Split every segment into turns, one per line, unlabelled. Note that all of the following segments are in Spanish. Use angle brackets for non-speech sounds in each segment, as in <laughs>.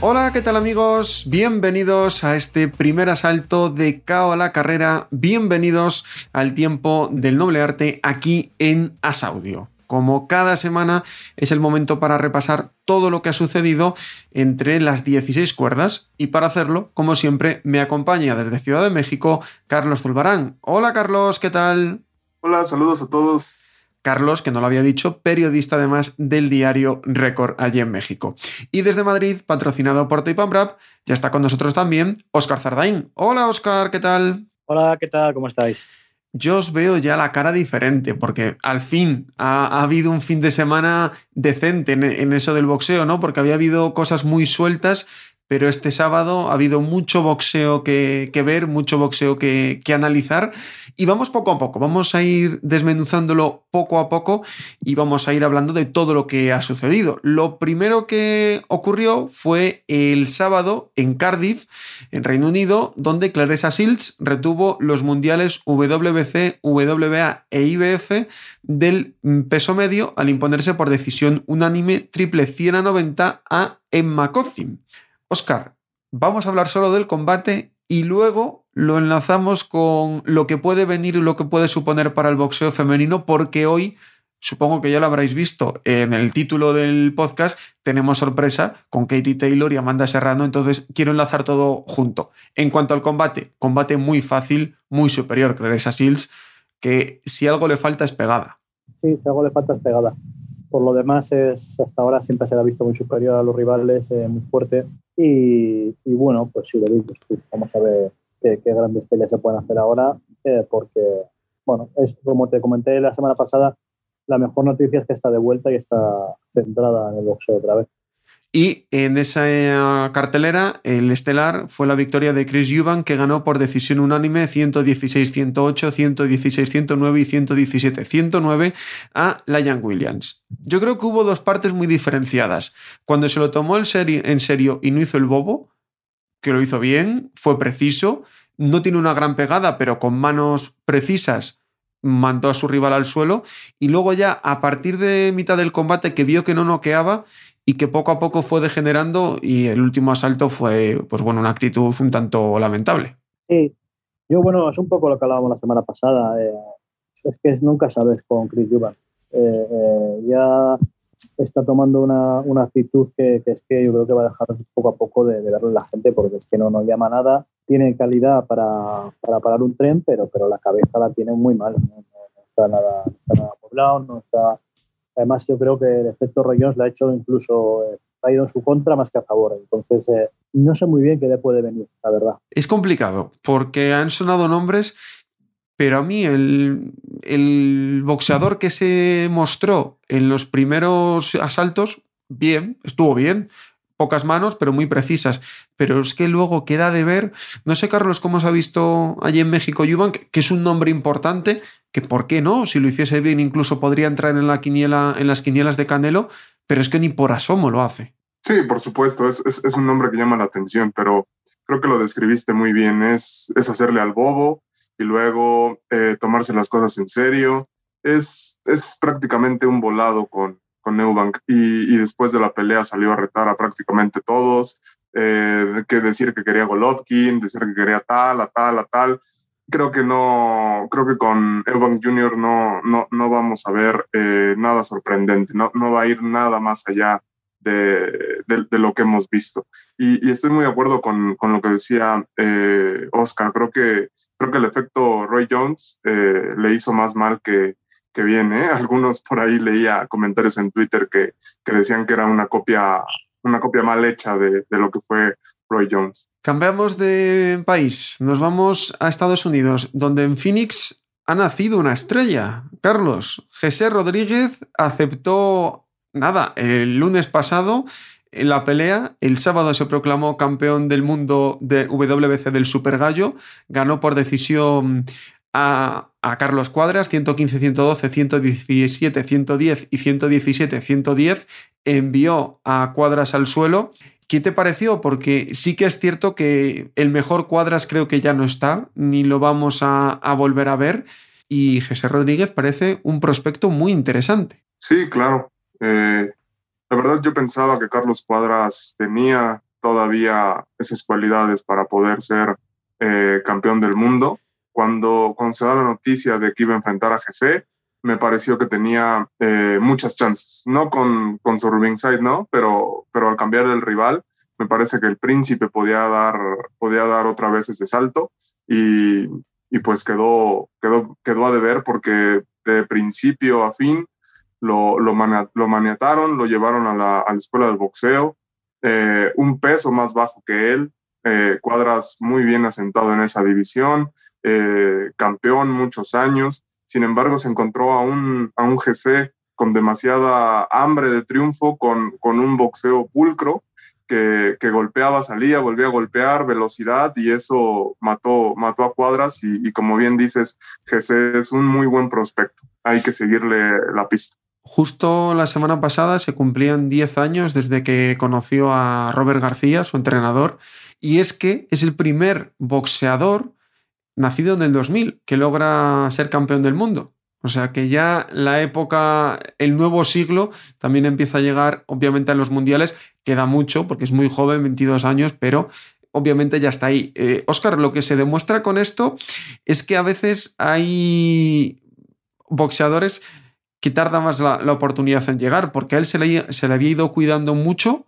Hola, ¿qué tal amigos? Bienvenidos a este primer asalto de Cao a la carrera. Bienvenidos al tiempo del noble arte aquí en Asaudio. Como cada semana es el momento para repasar todo lo que ha sucedido entre las 16 cuerdas y para hacerlo, como siempre, me acompaña desde Ciudad de México Carlos Zulbarán. Hola Carlos, ¿qué tal?
Hola, saludos a todos.
Carlos, que no lo había dicho, periodista además del diario Récord allí en México. Y desde Madrid, patrocinado por Tape ya está con nosotros también Óscar Zardain. Hola Óscar, ¿qué tal?
Hola, ¿qué tal? ¿Cómo estáis?
Yo os veo ya la cara diferente, porque al fin ha, habido un fin de semana decente en, en eso del boxeo, ¿no? Porque había habido cosas muy sueltas pero este sábado ha habido mucho boxeo que, ver, mucho boxeo que, analizar y vamos poco a poco, vamos a ir desmenuzándolo poco a poco y vamos a ir hablando de todo lo que ha sucedido. Lo primero que ocurrió fue el sábado en Cardiff, en Reino Unido, donde Clarissa Sills retuvo los mundiales WBC, WBA e IBF del peso medio al imponerse por decisión unánime triple 100 a 90 a Emma Cothim. Oscar, vamos a hablar solo del combate y luego lo enlazamos con lo que puede venir y lo que puede suponer para el boxeo femenino, porque hoy, supongo que ya lo habréis visto en el título del podcast, tenemos sorpresa con Katie Taylor y Amanda Serrano, entonces quiero enlazar todo junto. En cuanto al combate, combate muy fácil, muy superior, Clarissa Shields, que si algo le falta es pegada.
Sí, si algo le falta es pegada. Por lo demás, es, hasta ahora siempre se ha visto muy superior a los rivales, eh, muy fuerte. Y, bueno, pues sí, lo digo, vamos a ver qué, grandes peleas se pueden hacer ahora, eh, porque, bueno, es como te comenté la semana pasada, la mejor noticia es que está de vuelta y está centrada en el boxeo otra vez.
Y en esa eh, cartelera, el estelar fue la victoria de Chris Eubank, que ganó por decisión unánime 116-108, 116-109 y 117-109 a Lyon Williams. Yo creo que hubo dos partes muy diferenciadas. Cuando se lo tomó en serio, en serio y no hizo el bobo, que lo hizo bien, fue preciso, no tiene una gran pegada, pero con manos precisas mandó a su rival al suelo y luego ya a partir de mitad del combate que vio que no noqueaba y que poco a poco fue degenerando y el último asalto fue, pues bueno, una actitud un tanto lamentable.
Sí, yo bueno, es un poco lo que hablábamos la semana pasada. Eh, es que nunca sabes con Chris Eubank. Eh, eh, ya está tomando una, una actitud que, que, es que yo creo que va a dejar poco a poco de, de verlo en la gente porque es que no nos llama nada. Tiene calidad para, para, parar un tren, pero, pero la cabeza la tiene muy mal. No, está, nada, no está nada poblado, no está Además, yo creo que el efecto Roy Jones le ha hecho incluso eh, ha ido en su contra más que a favor. Entonces, eh, no sé muy bien qué le puede venir, la verdad.
Es complicado, porque han sonado nombres, pero a mí el, el boxeador que se mostró en los primeros asaltos, bien, estuvo bien, pocas manos, pero muy precisas. Pero es que luego queda de ver, no sé, Carlos, cómo se ha visto allí en México Yuban, que es un nombre importante, que por qué no, si lo hiciese bien incluso podría entrar en, la quiniela, en las quinielas de Canelo, pero es que ni por asomo lo hace.
Sí, por supuesto, es, es, un nombre que llama la atención, pero creo que lo describiste muy bien, es, es hacerle al bobo y luego eh, tomarse las cosas en serio. Es, es prácticamente un volado con, con Eubank y, y, después de la pelea salió a retar a prácticamente todos, eh, que decir que quería Golovkin, decir que quería tal, a tal, a tal creo que no, creo que con Evan Jr. no, no, no vamos a ver eh, nada sorprendente, no, no va a ir nada más allá de, de, lo que hemos visto. Y, y, estoy muy de acuerdo con, con lo que decía eh, Oscar, creo que, creo que el efecto Roy Jones eh, le hizo más mal que, que bien. ¿eh? <laughs> Algunos por ahí leía comentarios en Twitter que, que decían que era una copia una copia mal hecha de, de, lo que fue Roy Jones.
Cambiamos de país, nos vamos a Estados Unidos, donde en Phoenix ha nacido una estrella. Carlos, José Rodríguez aceptó, nada, el lunes pasado en la pelea, el sábado se proclamó campeón del mundo de WBC del Super Gallo, ganó por decisión a, Carlos Cuadras, 115, 112, 117, 110 y 117, 110, envió a Cuadras al suelo. ¿Qué te pareció? Porque sí que es cierto que el mejor Cuadras creo que ya no está, ni lo vamos a, volver a ver, y José Rodríguez parece un prospecto muy interesante.
Sí, claro. Eh, la verdad yo pensaba que Carlos Cuadras tenía todavía esas cualidades para poder ser eh, campeón del mundo. Cuando, cuando se da la noticia de que iba a enfrentar a GC, me pareció que tenía eh, muchas chances. No con, con su Side, ¿no? Pero, pero al cambiar el rival, me parece que el príncipe podía dar, podía dar otra vez ese salto y, y pues quedó, quedó, quedó a deber porque de principio a fin lo, lo, lo maniataron, lo llevaron a la, a la escuela del boxeo, eh, un peso más bajo que él, eh, Cuadras muy bien asentado en esa división, eh, campeón muchos años, sin embargo se encontró a un, a un GC con demasiada hambre de triunfo, con, con un boxeo pulcro, que, que, golpeaba, salía, volvía a golpear, velocidad, y eso mató, mató a Cuadras, y, y como bien dices, GC es un muy buen prospecto, hay que seguirle la pista.
Justo la semana pasada se cumplían 10 años desde que conoció a Robert García, su entrenador, y es que es el primer boxeador nacido en el 2000 que logra ser campeón del mundo. O sea que ya la época, el nuevo siglo, también empieza a llegar, obviamente, a los mundiales. Queda mucho, porque es muy joven, 22 años, pero obviamente ya está ahí. Oscar, eh, lo que se demuestra con esto es que a veces hay boxeadores que tarda más la, oportunidad en llegar, porque a él se le, se le había ido cuidando mucho,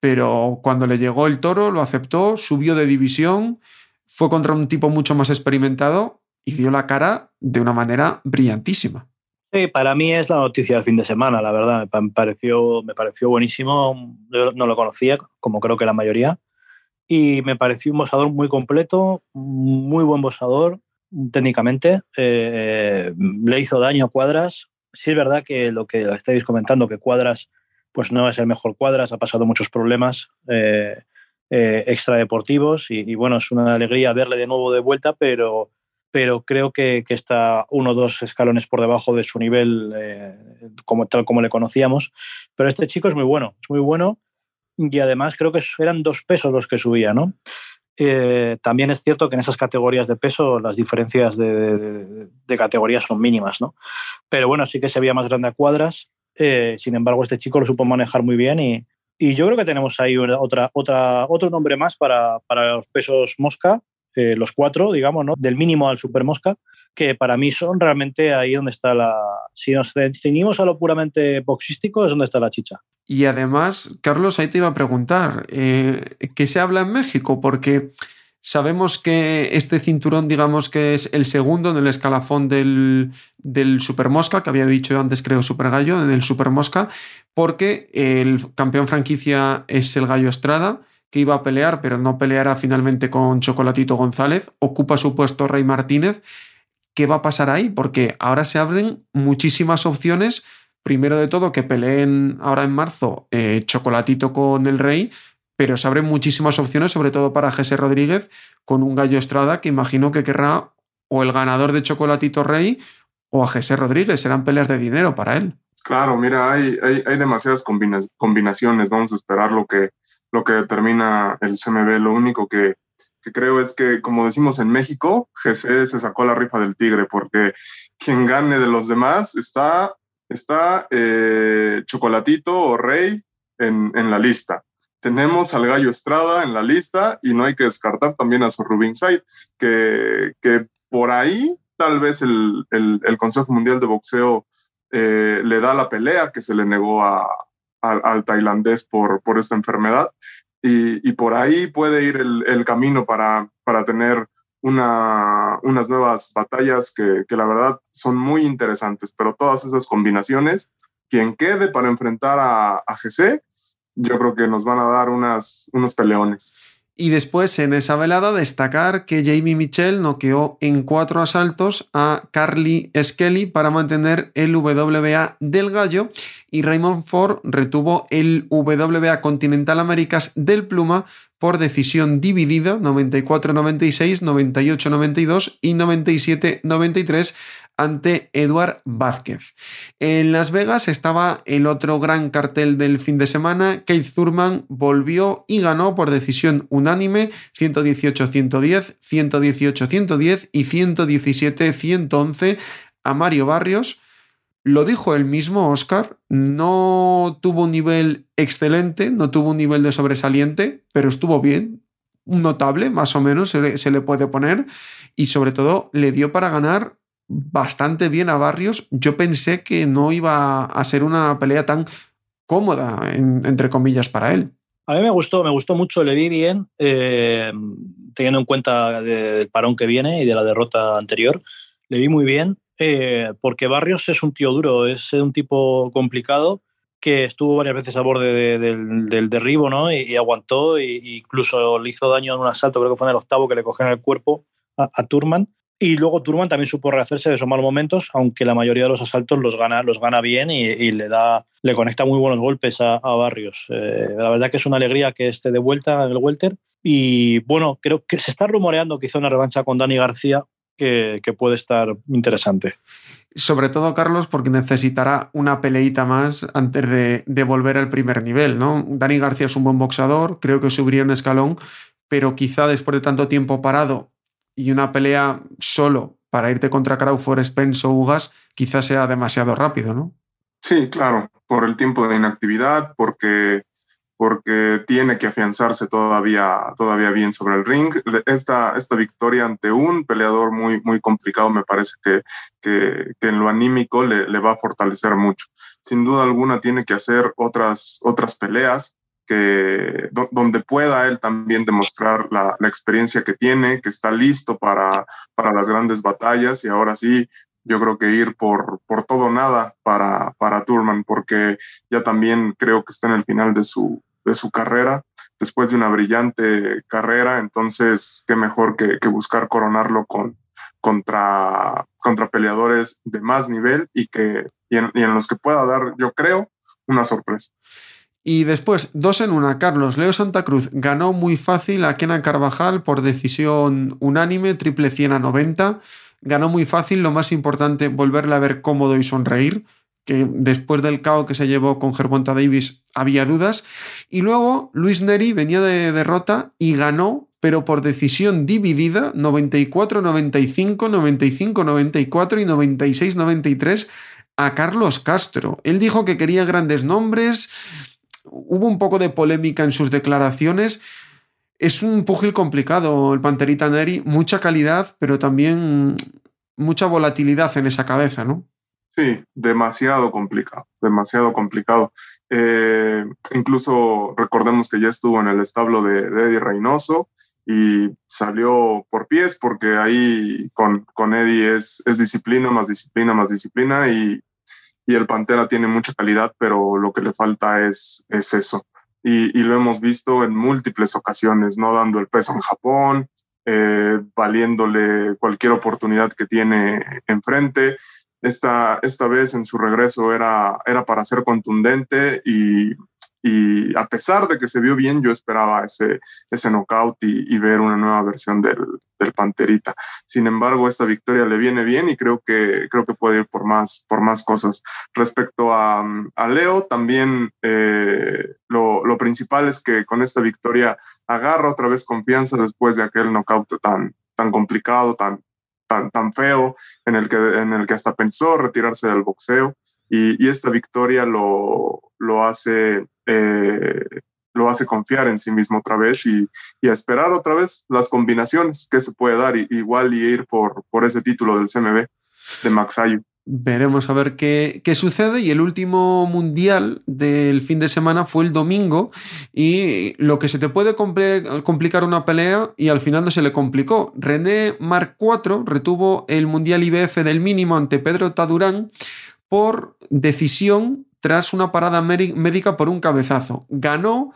pero cuando le llegó el toro lo aceptó, subió de división, fue contra un tipo mucho más experimentado y dio la cara de una manera brillantísima.
Sí, para mí es la noticia del fin de semana, la verdad. Me pareció, me pareció buenísimo. Yo no lo conocía, como creo que la mayoría. Y me pareció un boxador muy completo, muy buen boxador técnicamente. Eh, le hizo daño a cuadras, sí es verdad que lo que estáis comentando, que Cuadras pues no es el mejor Cuadras, ha pasado muchos problemas eh, eh, extradeportivos y, bueno, es una alegría verle de nuevo de vuelta, pero, pero creo que, está uno o dos escalones por debajo de su nivel, eh, como, tal como le conocíamos. Pero este chico es muy bueno, es muy bueno y además creo que eran dos pesos los que subía, ¿no? También es cierto que en esas categorías de peso las diferencias de, categorías son mínimas, ¿no? Pero bueno, sí que se veía más grande a cuadras. Eh, sin embargo, este chico lo supo manejar muy bien y, yo creo que tenemos ahí otra, otra, otro nombre más para, para los pesos mosca, eh, los cuatro, digamos, ¿no? del mínimo al super mosca, que para mí son realmente ahí donde está la... Si nos ceñimos a lo puramente boxístico, es donde está la chicha.
Y además, Carlos, ahí te iba a preguntar, eh, ¿qué se habla en México? Porque sabemos que este cinturón, digamos que es el segundo en el escalafón del, del Super Mosca, que había dicho antes, creo, Super Gallo, en el Super Mosca, porque el campeón franquicia es el Gallo Estrada, que iba a pelear, pero no peleará finalmente con Chocolatito González. Ocupa su puesto Rey Martínez. ¿Qué va a pasar ahí? Porque ahora se abren muchísimas opciones primero de todo, que peleen ahora en marzo eh, Chocolatito con el Rey, pero se abren muchísimas opciones, sobre todo para Jesse Rodríguez, con un gallo Estrada que imagino que querrá o el ganador de Chocolatito Rey o a Jesse Rodríguez. Serán peleas de dinero para él.
Claro, mira, hay, hay, demasiadas combinaciones. Vamos a esperar lo que, lo que determina el CMB. Lo único que, que creo es que, como decimos en México, GC se sacó la rifa del tigre, porque quien gane de los demás está está eh, Chocolatito o Rey en, la lista. Tenemos al Gallo Estrada en la lista y no hay que descartar también a su Rubin Side, que, que por ahí tal vez el, Consejo Mundial de Boxeo eh, le da la pelea que se le negó al tailandés por, por esta enfermedad. Y, por ahí puede ir el, camino para, para tener una, unas nuevas batallas que, que, la verdad son muy interesantes, pero todas esas combinaciones, quien quede para enfrentar a, a GC, yo creo que nos van a dar unas, unos peleones.
Y después en esa velada destacar que Jamie Mitchell noqueó en cuatro asaltos a Carly Skelly para mantener el WBA del gallo y Raymond Ford retuvo el WBA Continental Américas del pluma por decisión dividida 94-96, 98-92 y 97-93 ante Eduard Vázquez. En Las Vegas estaba el otro gran cartel del fin de semana. Keith Thurman volvió y ganó por decisión unánime 118-110, 118-110 y 117-111 a Mario Barrios. Lo dijo el mismo Oscar, no tuvo un nivel excelente, no tuvo un nivel de sobresaliente, pero estuvo bien, notable, más o menos se le, puede poner, y sobre todo le dio para ganar bastante bien a Barrios. Yo pensé que no iba a ser una pelea tan cómoda, entre comillas, para él.
A mí me gustó, me gustó mucho, le vi bien, teniendo en cuenta del parón que viene y de la derrota anterior, le vi muy bien, eh, porque Barrios es un tío duro, es un tipo complicado que estuvo varias veces a borde del, derribo ¿no? y, aguantó, e incluso le hizo daño en un asalto, creo que fue en el octavo que le cogieron el cuerpo a, a Turman y luego Turman también supo rehacerse de esos malos momentos, aunque la mayoría de los asaltos los gana, los gana bien y, le da, le conecta muy buenos golpes a, Barrios. Eh, la verdad que es una alegría que esté de vuelta en el welter. Y bueno, creo que se está rumoreando que hizo una revancha con Dani García que, puede estar interesante.
Sobre todo, Carlos, porque necesitará una peleita más antes de, de, volver al primer nivel, ¿no? Dani García es un buen boxeador, creo que subiría un escalón, pero quizá después de tanto tiempo parado y una pelea solo para irte contra Crawford, Spence o Ugas quizás sea demasiado rápido, ¿no?
Sí, claro, por el tiempo de inactividad, porque, porque tiene que afianzarse todavía, todavía bien sobre el ring. Esta, esta victoria ante un peleador muy, muy complicado me parece que, que, que en lo anímico le, le, va a fortalecer mucho. Sin duda alguna tiene que hacer otras, otras peleas que donde pueda él también demostrar la, experiencia que tiene, que está listo para, para las grandes batallas y ahora sí, yo creo que ir por, por todo nada para, para Turman, porque ya también creo que está en el final de su, de su carrera, después de una brillante carrera, entonces qué mejor que, buscar coronarlo con, contra, contra peleadores de más nivel y, que, y en los que pueda dar, yo creo, una sorpresa.
Y después, dos en una, Carlos Leo Santa Cruz ganó muy fácil a Kenan Carvajal por decisión unánime, triple 100 a 90. Ganó muy fácil, lo más importante, volverle a ver cómodo y sonreír, que después del caos que se llevó con Gervonta Davis había dudas. Y luego Luis Neri venía de derrota y ganó, pero por decisión dividida, 94-95, 95-94 y 96-93 a Carlos Castro. Él dijo que quería grandes nombres, hubo un poco de polémica en sus declaraciones. Es un pugil complicado el Panterita Neri, mucha calidad, pero también mucha volatilidad en esa cabeza, ¿no?
Sí, demasiado complicado, demasiado complicado. Eh, incluso recordemos que ya estuvo en el establo de, Eddie Reynoso y salió por pies porque ahí con, con Eddie es, es disciplina, más disciplina, más disciplina y y el Pantera tiene mucha calidad, pero lo que le falta es, es eso. Y, lo hemos visto en múltiples ocasiones, no dando el peso en Japón, eh, valiéndole cualquier oportunidad que tiene enfrente. Esta, esta vez en su regreso era, era para ser contundente y, y a pesar de que se vio bien, yo esperaba ese, ese knockout y, ver una nueva versión del, del, Panterita. Sin embargo, esta victoria le viene bien y creo que, creo que puede ir por más, por más cosas. Respecto a, a Leo, también eh, lo, lo, principal es que con esta victoria agarra otra vez confianza después de aquel knockout tan, tan complicado, tan, tan, tan feo, en el, que, en el que hasta pensó retirarse del boxeo. Y, y esta victoria lo, lo hace eh, lo hace confiar en sí mismo otra vez y, a esperar otra vez las combinaciones que se puede dar, y, igual y ir por, por ese título del CMB de Max Ayu.
Veremos a ver qué, qué, sucede. Y el último mundial del fin de semana fue el domingo. Y lo que se te puede complicar una pelea y al final no se le complicó. René Marc 4 retuvo el mundial IBF del mínimo ante Pedro Tadurán por decisión tras una parada médica por un cabezazo. Ganó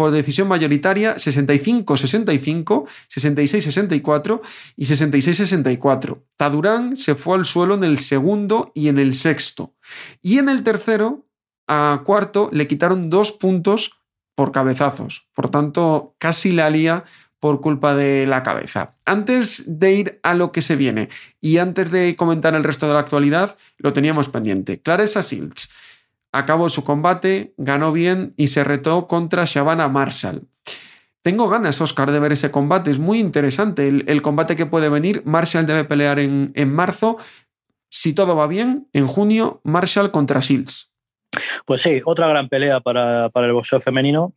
por decisión mayoritaria 65-65, 66-64 y 66-64. Tadurán se fue al suelo en el segundo y en el sexto. Y en el tercero, a cuarto, le quitaron dos puntos por cabezazos. Por tanto, casi la lía por culpa de la cabeza. Antes de ir a lo que se viene y antes de comentar el resto de la actualidad, lo teníamos pendiente. Clarissa Silts acabó su combate, ganó bien y se retó contra Shabana Marshall. Tengo ganas, Oscar, de ver ese combate. Es muy interesante el, combate que puede venir. Marshall debe pelear en, marzo. Si todo va bien, en junio, Marshall contra Shields.
Pues sí, otra gran pelea para, para el boxeo femenino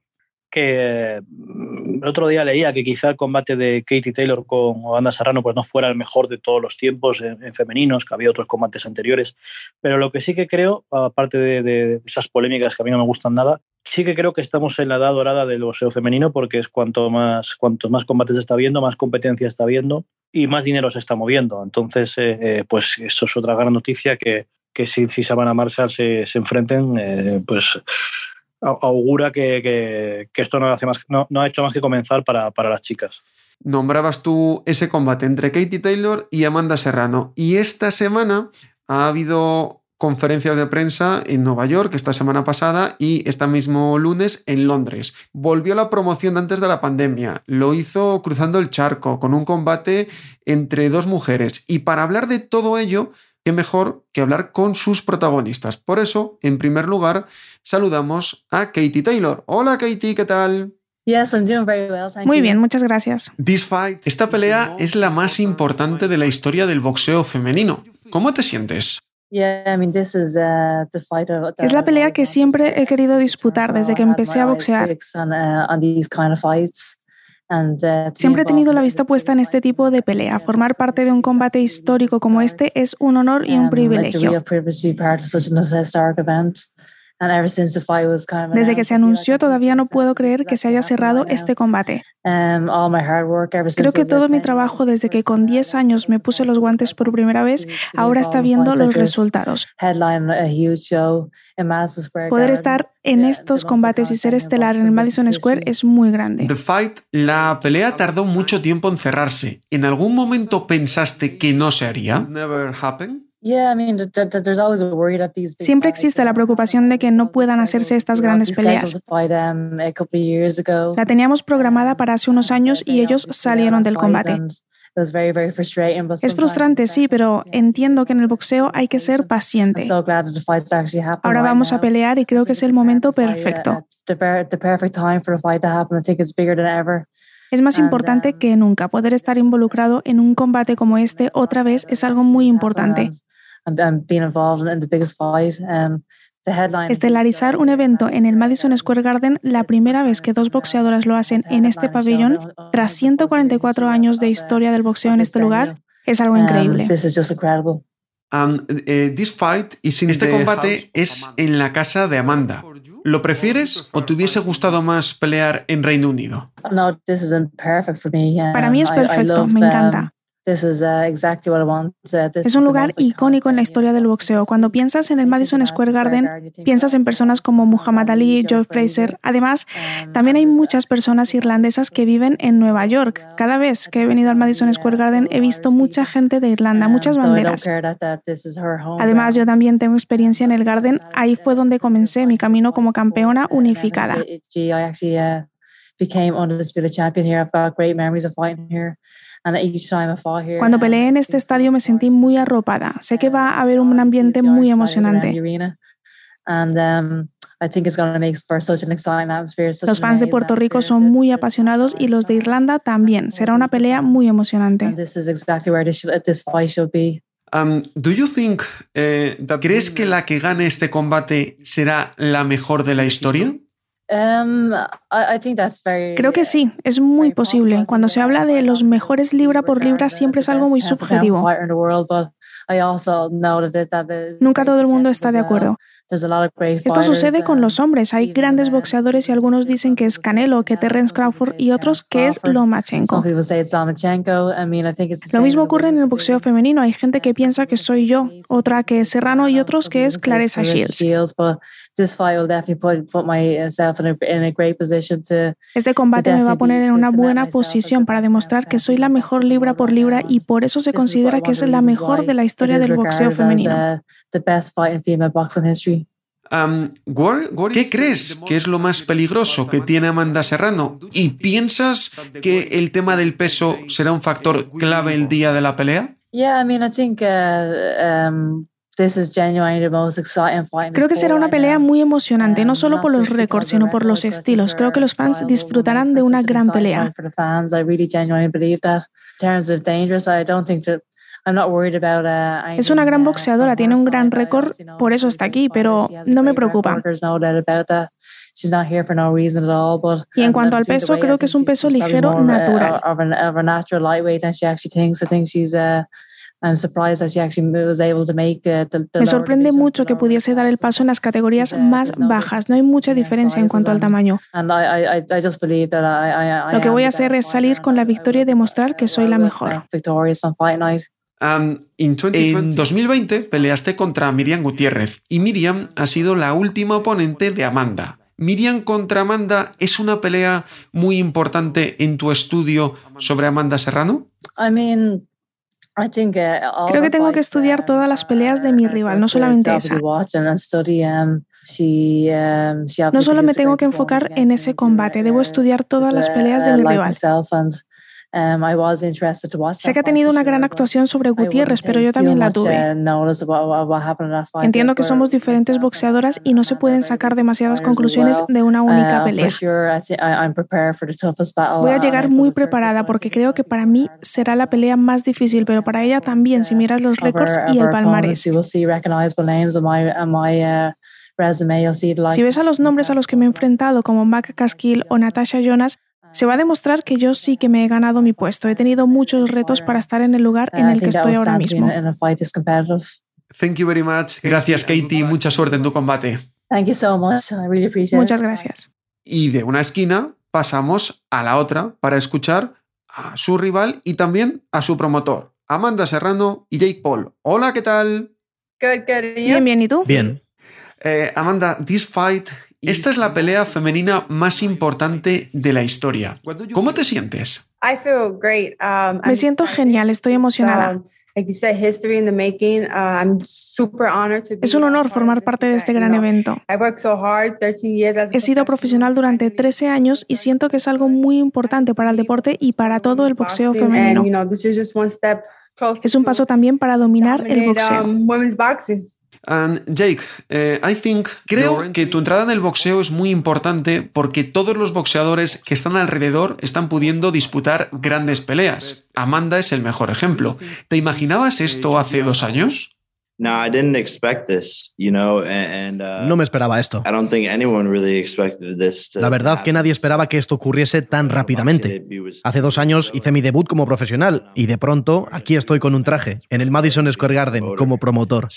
que mm, el otro día leía que quizá el combate de Katie Taylor con Amanda Serrano pues no fuera el mejor de todos los tiempos en, femeninos, que había otros combates anteriores, pero lo que sí que creo, aparte de, esas polémicas que a mí no me gustan nada, sí que creo que estamos en la edad dorada del boxeo femenino porque es cuanto más, cuantos más combates está viendo, más competencia está viendo y más dinero se está moviendo. Entonces, eh, eh, pues eso es otra gran noticia que, que si, si Savannah Marshall se, se enfrenten, eh, pues augura que, esto no, ha hecho más que comenzar para, las chicas.
Nombrabas tú ese combate entre Katie Taylor y Amanda Serrano. Y esta semana ha habido conferencias de prensa en Nueva York esta semana pasada y este mismo lunes en Londres. Volvió la promoción antes de la pandemia, lo hizo cruzando el charco con un combate entre dos mujeres y para hablar de todo ello qué mejor que hablar con sus protagonistas. Por eso, en primer lugar, saludamos a Katie Taylor. Hola Katie, ¿qué tal?
Muy bien, muchas gracias.
This fight, esta pelea es la más importante de la historia del boxeo femenino. ¿Cómo te sientes?
Uh, es la pelea que siempre he querido disputar desde que empecé a boxear. Siempre he tenido la vista puesta en este tipo de pelea. Formar parte de un combate histórico como este es un honor y un privilegio. Desde que se anunció todavía no puedo creer que se haya cerrado este combate. Um, Creo que todo mi trabajo desde que con 10 años me puse los guantes por primera vez ahora está viendo los resultados. Poder estar en estos combates y ser estelar en el Madison Square es muy grande.
The Fight, la pelea tardó mucho tiempo en cerrarse. ¿En algún momento pensaste que no se haría?
Siempre existe la preocupación de que no puedan hacerse estas grandes peleas. La teníamos programada para hace unos años y ellos salieron del combate. Es frustrante, sí, pero entiendo que en el boxeo hay que ser paciente. Ahora vamos a pelear y creo que es el momento perfecto. Es más importante um, que nunca. Poder estar involucrado en un combate como este otra vez es algo muy importante. Estelarizar un evento en el Madison Square Garden, la primera vez que dos boxeadoras lo hacen en este pabellón, tras 144 años de historia del boxeo en este lugar, es algo increíble.
Este combate es en la casa de Amanda. ¿Lo prefieres o te hubiese gustado más pelear en Reino Unido?
Para mí es perfecto, me encanta. Es un lugar icónico en la historia del boxeo. Cuando piensas en el Madison Square Garden, piensas en personas como Muhammad Ali, Joe Fraser. Además, um, también hay muchas personas irlandesas que viven en Nueva York. Cada vez que he venido al Madison Square Garden he visto mucha gente de Irlanda, muchas banderas. Además, yo también tengo experiencia en el Garden. Ahí fue donde comencé mi camino como campeona unificada. Cuando peleé en este estadio me sentí muy arropada. Sé que va a haber un ambiente muy emocionante. Um, los fans de Puerto Rico son muy apasionados y los de Irlanda también. Será una pelea muy emocionante.
Um, do you think, eh, ¿Crees que la que gane este combate será la mejor de la historia?
Um, Creo que sí, es muy posible. Cuando se habla de los mejores libra por libra siempre es algo muy subjetivo. Nunca todo el mundo está de acuerdo. Esto sucede con los hombres. Hay grandes boxeadores y algunos dicen que es Canelo, que Terence Crawford y otros que es Lomachenko. Lo mismo ocurre en el boxeo femenino. Hay gente que piensa que soy yo, otra que es Serrano y otros que es Clarissa Shields. Este combate me va a poner en una buena posición para demostrar que soy la mejor libra por libra y por eso se considera que es la mejor de la historia del boxeo femenino.
¿Qué crees que es lo más peligroso que tiene Amanda Serrano? ¿Y piensas que el tema del peso será un factor clave el día de la pelea?
Creo que será una pelea muy emocionante, no solo por los récords, sino por los estilos. Creo que los fans disfrutarán de una gran pelea. Es una gran boxeadora, tiene un gran récord, por eso está aquí, pero no me preocupa. Y en cuanto al peso, creo que es un peso ligero natural. Me sorprende mucho que pudiese dar el paso en las categorías más bajas. No hay mucha diferencia en cuanto al tamaño. Lo que voy a hacer es salir con la victoria y demostrar que soy la mejor
en 2020 peleaste contra Miriam Gutiérrez y Miriam ha sido la última oponente de Amanda. Miriam contra Amanda es una pelea muy importante en tu estudio sobre Amanda Serrano?
Creo que tengo que estudiar todas las peleas de mi rival, no solamente esa. No solo me tengo que enfocar en ese combate, debo estudiar todas las peleas de mi rival. Um, sé que ha tenido una gran actuación sobre Gutiérrez, pero yo también la tuve. Entiendo que somos diferentes boxeadoras y no se pueden sacar demasiadas conclusiones de una única uh, pelea. Voy a llegar muy preparada porque creo que para mí será la pelea más difícil, pero para ella también si miras los récords y el palmarés. Si ves a los nombres a los que me he enfrentado, como Mac Caskill o Natasha Jonas, se va a demostrar que yo sí que me he ganado mi puesto. He tenido muchos retos para estar en el lugar en el que estoy ahora mismo.
Thank you very much. Gracias, Katie. Mucha suerte en tu combate.
Muchas gracias.
Y de una esquina pasamos a la otra para escuchar a su rival y también a su promotor, Amanda Serrano y Jake Paul. Hola, ¿qué tal?
Bien, bien, ¿y tú?
Bien.
Eh, Amanda, this fight esta es la pelea femenina más importante de la historia. ¿Cómo te sientes?
Um, Me siento genial, estoy emocionada. Es un honor formar parte de este gran evento. He sido profesional durante 13 años y siento que es algo muy importante para el deporte y para todo el boxeo femenino. Es un paso también para dominar el boxeo.
And Jake, eh, I think, creo que tu entrada en el boxeo es muy importante porque todos los boxeadores que están alrededor están pudiendo disputar grandes peleas. Amanda es el mejor ejemplo. ¿Te imaginabas esto hace dos años?
No, me esperaba esto. La verdad que nadie esperaba que esto ocurriese tan rápidamente. Hace dos años hice mi debut como profesional y de pronto aquí estoy con un traje en el Madison Square Garden como promotor.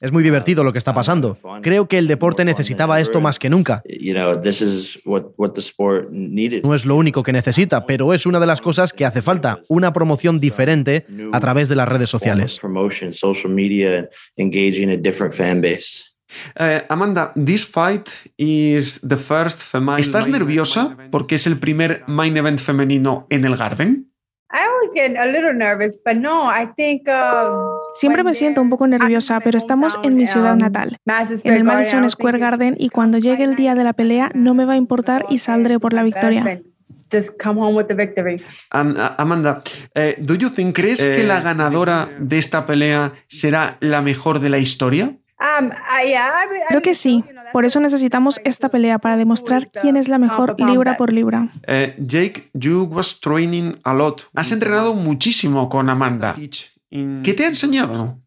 Es muy divertido lo que está pasando. Creo que el deporte necesitaba esto más que nunca. No es lo único que necesita, pero es una de las cosas que hace falta, una promoción diferente a través de las redes sociales social media engaging a different fan base.
Eh, Amanda, this fight is the first feminine. ¿Estás nerviosa porque es el primer main event femenino en el Garden?
Siempre me siento un poco nerviosa, pero estamos en mi ciudad um, natal, en el Madison Square Garden, y cuando llegue el día de la pelea no me va a importar y saldré por la victoria
just come home with the victory. Amanda, eh, do you think, ¿crees que la eh, ganadora de esta pelea será la mejor de la historia?
Um, Creo que sí. Por eso necesitamos esta pelea para demostrar quién es la mejor libra por libra.
Eh, Jake, you was training a lot. Has entrenado muchísimo con Amanda. ¿Qué te ha enseñado?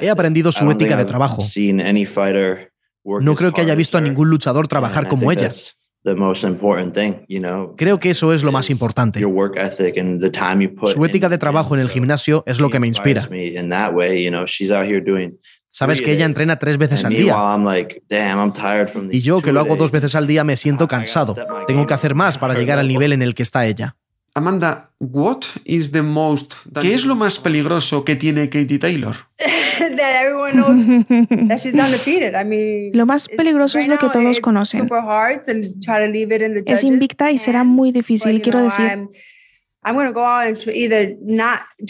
He aprendido su ética de trabajo. No creo que haya visto a ningún luchador trabajar como ella. Creo que eso es lo más importante. Su ética de trabajo en el gimnasio es lo que me inspira. Sabes que ella entrena tres veces al día. Y yo, que lo hago dos veces al día, me siento cansado. Tengo que hacer más <laughs> para llegar al nivel en el que está ella.
Amanda, what is the most ¿Qué es lo más peligroso que tiene Katie Taylor? <laughs>
lo más peligroso es lo que todos conocen. Es invicta y será muy difícil, quiero decir.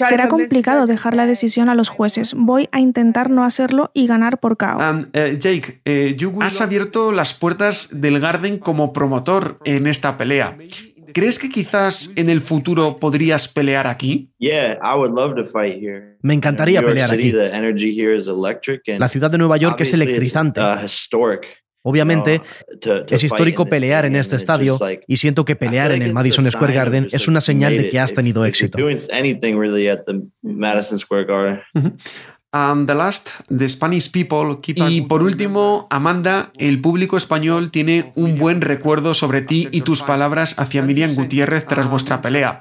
Será complicado dejar la decisión a los jueces. Voy a intentar no hacerlo y ganar por KO.
Eh, Jake, eh, has abierto las puertas del Garden como promotor en esta pelea. ¿Crees que quizás en el futuro podrías pelear aquí?
Me encantaría pelear aquí. La ciudad de Nueva York es electrizante. Uh, Obviamente, es histórico pelear en este estadio y siento que pelear en el Madison Square Garden es una señal de que has tenido éxito.
The last, the Spanish people y por último, Amanda, el público español tiene un buen recuerdo sobre ti y tus palabras hacia Miriam Gutiérrez tras vuestra pelea.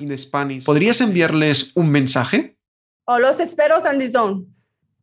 ¿Podrías enviarles un mensaje?
O los espero en zone.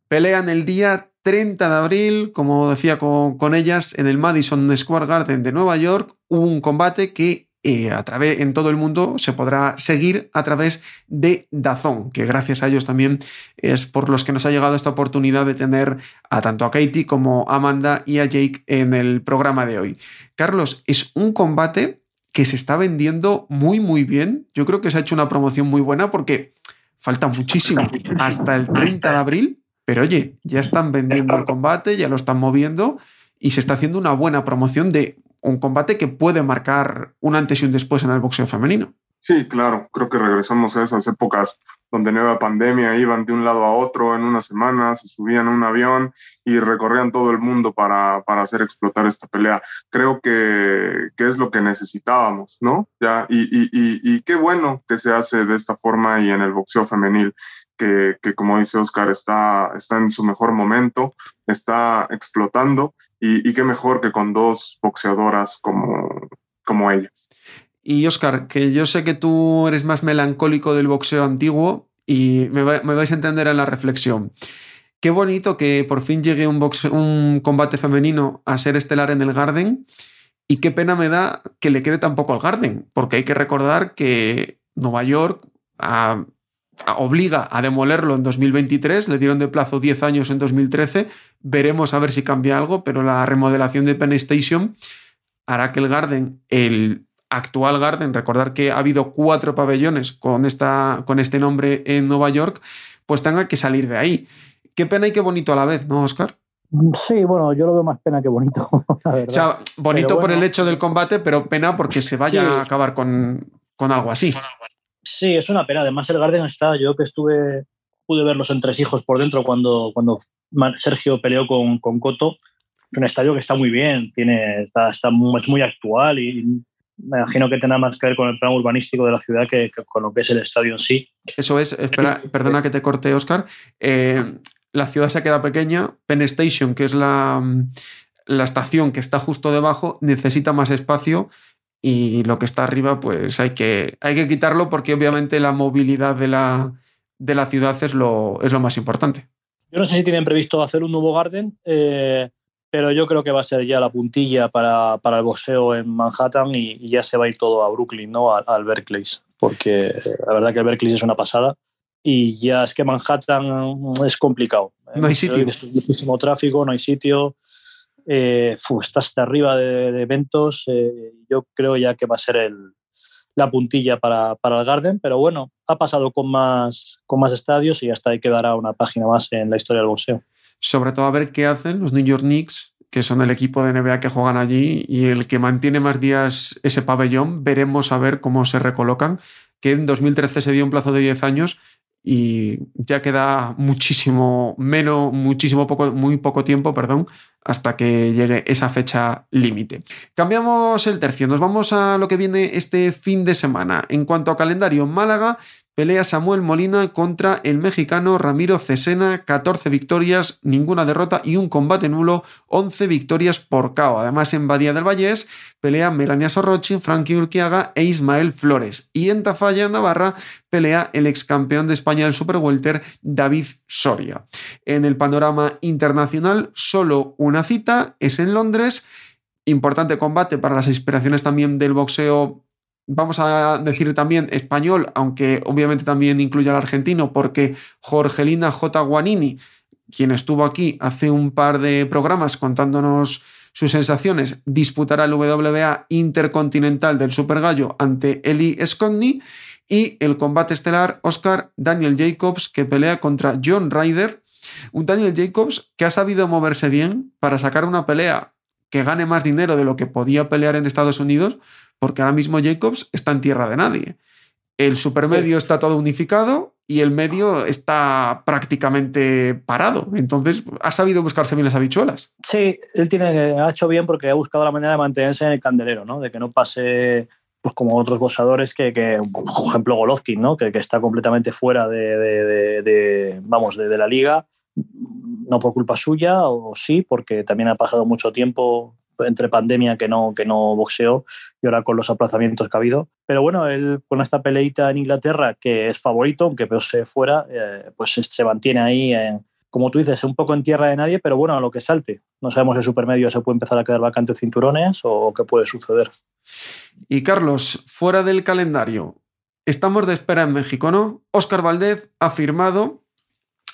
Pelean el día 30 de abril, como decía con, ellas, en el Madison Square Garden de Nueva York, un combate que eh, a través, en todo el mundo se podrá seguir a través de Dazón, que gracias a ellos también es por los que nos ha llegado esta oportunidad de tener a tanto a Katie como a Amanda y a Jake en el programa de hoy. Carlos, es un combate que se está vendiendo muy, muy bien. Yo creo que se ha hecho una promoción muy buena porque falta muchísimo hasta el 30 de abril pero oye, ya están vendiendo el combate, ya lo están moviendo y se está haciendo una buena promoción de un combate que puede marcar un antes y un después en el boxeo femenino.
Sí, claro, creo que regresamos a esas épocas donde nueva pandemia iban de un lado a otro en una semana, se subían a un avión y recorrían todo el mundo para, para hacer explotar esta pelea. Creo que, que, es lo que necesitábamos, ¿no? Ya, y, y, y, qué bueno que se hace de esta forma y en el boxeo femenil, que, que como dice Oscar, está, está en su mejor momento, está explotando y, qué mejor que con dos boxeadoras como, como ellas.
Y Oscar, que yo sé que tú eres más melancólico del boxeo antiguo y me, vais a entender en la reflexión. Qué bonito que por fin llegue un, un combate femenino a ser estelar en el Garden y qué pena me da que le quede tampoco al Garden, porque hay que recordar que Nueva York obliga a demolerlo en 2023, le dieron de plazo 10 años en 2013, veremos a ver si cambia algo, pero la remodelación de Penn Station hará que el Garden, el actual Garden, recordar que ha habido cuatro pabellones con, esta, con este nombre en Nueva York, pues tenga que salir de ahí. Qué pena y qué bonito a la vez, ¿no, Oscar?
Sí, bueno, yo lo veo más pena que bonito. <laughs>
O sea, bonito por el hecho del combate, pero pena porque se vaya a acabar con, algo así.
Sí, es una pena. Además, el Garden está, yo que estuve, pude ver los entresijos por dentro cuando, cuando Sergio peleó con, con Coto. Es un estadio que está muy bien, tiene, está, está es muy actual y me imagino que tendrá más que ver con el plan urbanístico de la ciudad que, con lo que es el estadio en sí.
Eso es, espera, perdona que te corte, Oscar. Eh, la ciudad se queda pequeña, Penn Station, que es la, la estación que está justo debajo, necesita más espacio y lo que está arriba, pues hay que, hay que quitarlo porque obviamente la movilidad de la, de la ciudad es lo, es lo más importante.
Yo no sé si tienen previsto hacer un nuevo Garden. Eh, pero yo creo que va a ser ya la puntilla para, para el boxeo en Manhattan y, ya se va a ir todo a Brooklyn, ¿no? Al, Berkeley, porque la verdad que el Berkeley es una pasada y ya es que Manhattan es complicado.
No hay sitio.
Hay muchísimo tráfico, no hay sitio. Eh, hasta arriba de, eventos. Eh, yo creo ya que va a ser la puntilla para, para, el Garden, pero bueno, ha pasado con más, con más estadios y hasta ahí quedará una página más en la historia del boxeo
sobre todo a ver qué hacen los New York Knicks, que son el equipo de NBA que juegan allí y el que mantiene más días ese pabellón. Veremos a ver cómo se recolocan, que en 2013 se dio un plazo de 10 años y ya queda muchísimo menos, muchísimo poco, muy poco tiempo, perdón, hasta que llegue esa fecha límite. Cambiamos el tercio, nos vamos a lo que viene este fin de semana. En cuanto a calendario, Málaga pelea Samuel Molina contra el mexicano Ramiro Cesena, 14 victorias, ninguna derrota y un combate nulo, 11 victorias por KO. Además, en Badía del Vallés pelea Melania Sorrochi, Frankie Urquiaga e Ismael Flores. Y en Tafalla, Navarra, pelea el ex campeón de España del Super Welter, David Soria. En el panorama internacional, solo una cita, es en Londres. Importante combate para las inspiraciones también del boxeo vamos a decir también español, aunque obviamente también incluye al argentino, porque Jorgelina J. Guanini, quien estuvo aquí hace un par de programas contándonos sus sensaciones, disputará el WBA Intercontinental del Super Gallo ante Eli Scotney y el combate estelar Oscar Daniel Jacobs que pelea contra John Ryder, un Daniel Jacobs que ha sabido moverse bien para sacar una pelea que gane más dinero de lo que podía pelear en Estados Unidos, porque ahora mismo Jacobs está en tierra de nadie. El supermedio está todo unificado y el medio está prácticamente parado. Entonces, ha sabido buscarse bien las habichuelas.
Sí, él tiene, ha hecho bien porque ha buscado la manera de mantenerse en el candelero, ¿no? De que no pase pues como otros boxeadores que, por ejemplo, Golovkin, ¿no? Que, que está completamente fuera de, de, vamos, de, la liga, no por culpa suya, o sí, porque también ha pasado mucho tiempo entre pandemia que no, que no boxeó y ahora con los aplazamientos que ha habido. Pero bueno, él con esta peleita en Inglaterra, que es favorito, aunque se fuera, eh, pues se mantiene ahí, en, como tú dices, un poco en tierra de nadie, pero bueno, a lo que salte. No sabemos si supermedio se puede empezar a quedar vacante cinturones o qué puede suceder.
Y Carlos, fuera del calendario, estamos de espera en México, ¿no? Oscar Valdez ha firmado,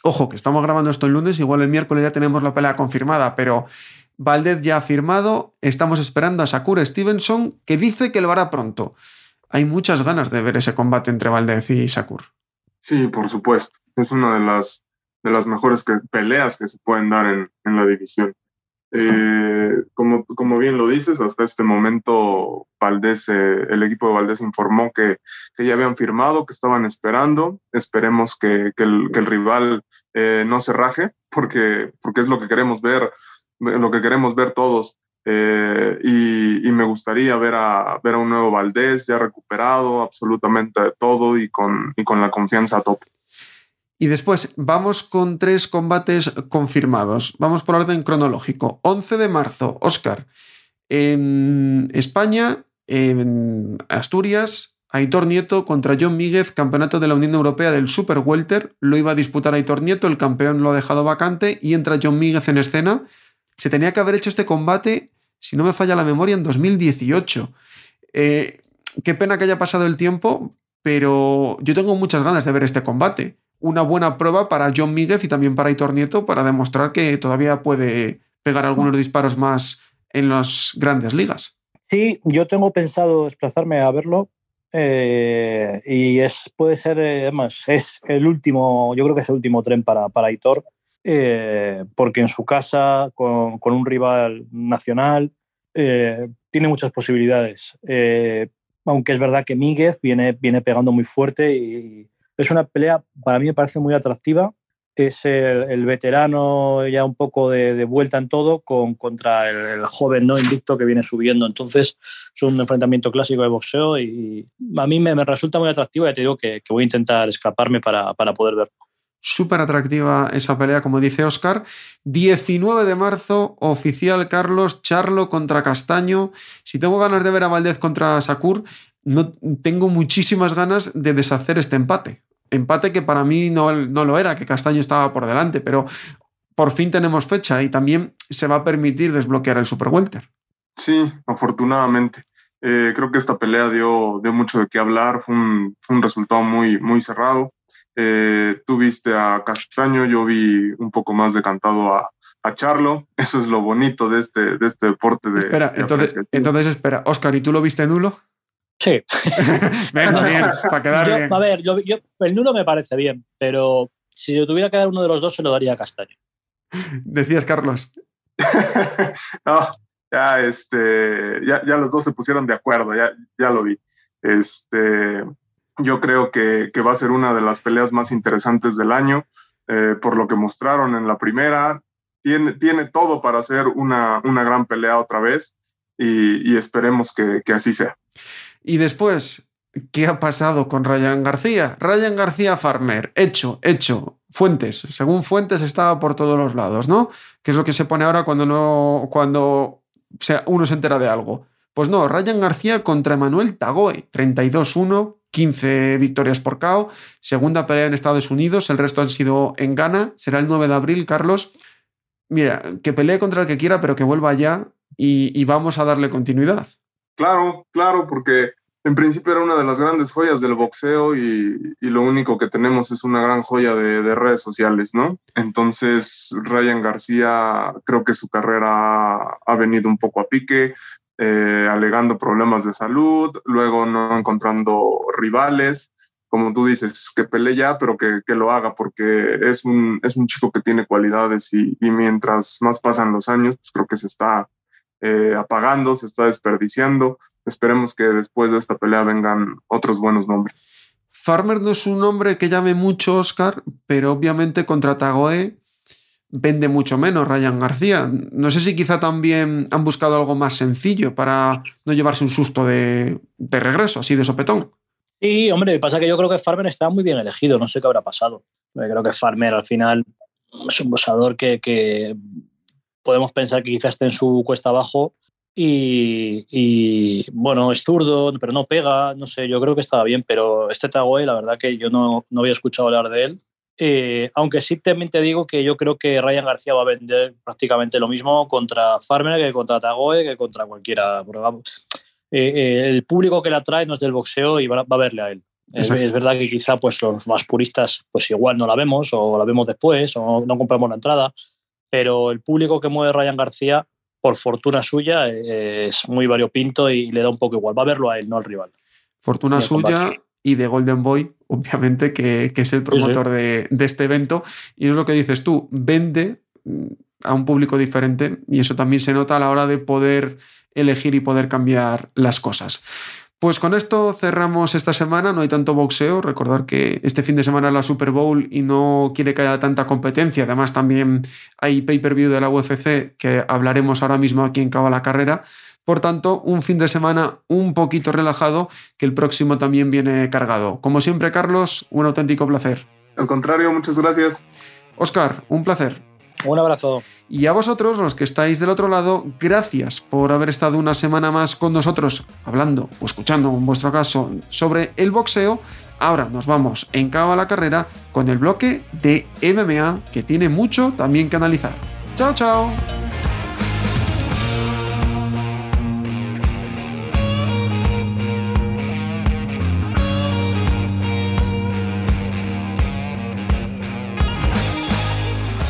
ojo, que estamos grabando esto el lunes, igual el miércoles ya tenemos la pelea confirmada, pero Valdez ya ha firmado, estamos esperando a Sakura Stevenson, que dice que lo hará pronto. Hay muchas ganas de ver ese combate entre Valdez y Sakur.
Sí, por supuesto. Es una de las, de las mejores peleas que se pueden dar en, la división. Eh, como, como bien lo dices, hasta este momento Valdés, eh, el equipo de Valdés informó que, que, ya habían firmado, que estaban esperando. Esperemos que, el, rival eh, no se raje, porque, porque es lo que queremos ver lo que queremos ver todos. Eh, y, me gustaría ver a, ver a un nuevo Valdés ya recuperado absolutamente de todo y con, y con la confianza a tope.
Y después vamos con tres combates confirmados. Vamos por orden cronológico. 11 de marzo, Oscar. En España, en Asturias, Aitor Nieto contra John Míguez, campeonato de la Unión Europea del Super Welter. Lo iba a disputar Aitor Nieto, el campeón lo ha dejado vacante y entra John Míguez en escena se tenía que haber hecho este combate, si no me falla la memoria, en 2018. Eh, qué pena que haya pasado el tiempo, pero yo tengo muchas ganas de ver este combate. Una buena prueba para John Míguez y también para Hitor Nieto para demostrar que todavía puede pegar algunos disparos más en las grandes ligas.
Sí, yo tengo pensado desplazarme a verlo eh, y es, puede ser, eh, además, es el último, yo creo que es el último tren para, para Hitor eh, porque en su casa, con, un rival nacional, eh, tiene muchas posibilidades. Eh, aunque es verdad que Míguez viene, viene pegando muy fuerte y es una pelea, para mí me parece muy atractiva. Es el, veterano ya un poco de, vuelta en todo con, contra el, joven no invicto que viene subiendo. Entonces es un enfrentamiento clásico de boxeo y a mí me, resulta muy atractivo y te digo que, que voy a intentar escaparme para, para poder verlo.
Súper atractiva esa pelea, como dice Oscar. 19 de marzo, oficial Carlos Charlo contra Castaño. Si tengo ganas de ver a Valdez contra Sakur, no, tengo muchísimas ganas de deshacer este empate. Empate que para mí no, no lo era, que Castaño estaba por delante, pero por fin tenemos fecha y también se va a permitir desbloquear el Super Welter.
Sí, afortunadamente. Eh, creo que esta pelea dio, dio mucho de qué hablar, fue un, fue un resultado muy, muy cerrado. Eh, tú viste a Castaño, yo vi un poco más decantado a, a Charlo. <laughs> Eso es lo bonito de este, de este deporte. De,
espera, entonces, entonces espera, Oscar, ¿y tú lo viste nulo?
Sí. <laughs>
Venga, bien, para quedar bien.
A ver, el nulo me parece bien, pero si yo tuviera que dar uno de los dos, se lo daría a Castaño.
Decías, Carlos.
no, <laughs> ya, este, ya, ya, los dos se pusieron de acuerdo, ya, ya lo vi. Este, yo creo que, va a ser una de las peleas más interesantes del año, eh, por lo que mostraron en la primera. Tiene, tiene todo para hacer una, una gran pelea otra vez y, esperemos que, así sea.
Y después, ¿qué ha pasado con Ryan García? Ryan García Farmer, hecho, hecho. Fuentes, según Fuentes estaba por todos los lados, ¿no? Que es lo que se pone ahora cuando no, cuando uno se entera de algo. Pues no, Ryan García contra Emanuel Tagoe, 32-1, 15 victorias por KO, segunda pelea en Estados Unidos, el resto han sido en Ghana, será el 9 de abril, Carlos. Mira, que pelee contra el que quiera, pero que vuelva ya y, vamos a darle continuidad.
Claro, claro, porque en principio era una de las grandes joyas del boxeo y, lo único que tenemos es una gran joya de, redes sociales, ¿no? Entonces, Ryan García, creo que su carrera ha venido un poco a pique, eh, alegando problemas de salud, luego no encontrando rivales. Como tú dices, que pelee ya, pero que, lo haga, porque es un, es un chico que tiene cualidades y, y mientras más pasan los años, pues creo que se está eh, apagando, se está desperdiciando. Esperemos que después de esta pelea vengan otros buenos nombres.
Farmer no es un nombre que llame mucho Oscar, pero obviamente contra Tagoe vende mucho menos Ryan García. No sé si quizá también han buscado algo más sencillo para no llevarse un susto de, regreso, así de sopetón.
Sí, hombre, pasa que yo creo que Farmer está muy bien elegido, no sé qué habrá pasado. Creo que Farmer al final es un boxeador que podemos pensar que quizás esté en su cuesta abajo y, bueno, es zurdo, pero no pega, no sé, yo creo que estaba bien, pero este Tagoe, la verdad que yo no, no había escuchado hablar de él. Eh, aunque sí también te digo que yo creo que Ryan García va a vender prácticamente lo mismo contra Farmer que contra Tagoe, que contra cualquiera. Eh, eh, el público que la trae no es del boxeo y va, a verle a él. Es, es, verdad que quizá pues, los más puristas pues igual no la vemos o la vemos después o no compramos la entrada, pero el público que mueve Ryan García, por fortuna suya, es muy variopinto y le da un poco igual. Va a verlo a él, no al rival.
Fortuna suya y de Golden Boy, obviamente, que, es el promotor De, este evento. Y es lo que dices tú, vende mm, a un público diferente y eso también se nota a la hora de poder elegir y poder cambiar las cosas. Pues con esto cerramos esta semana, no hay tanto boxeo, recordar que este fin de semana es la Super Bowl y no quiere que haya tanta competencia, además también hay pay-per-view de la UFC que hablaremos ahora mismo aquí en Cabo la Carrera, por tanto, un fin de semana un poquito relajado que el próximo también viene cargado. Como siempre, Carlos, un auténtico placer.
Al contrario, muchas gracias.
Oscar, un placer.
Un abrazo.
Y a vosotros, los que estáis del otro lado, gracias por haber estado una semana más con nosotros hablando o escuchando, en vuestro caso, sobre el boxeo. Ahora nos vamos en cabo a la carrera con el bloque de MMA que tiene mucho también que analizar. Chao, chao.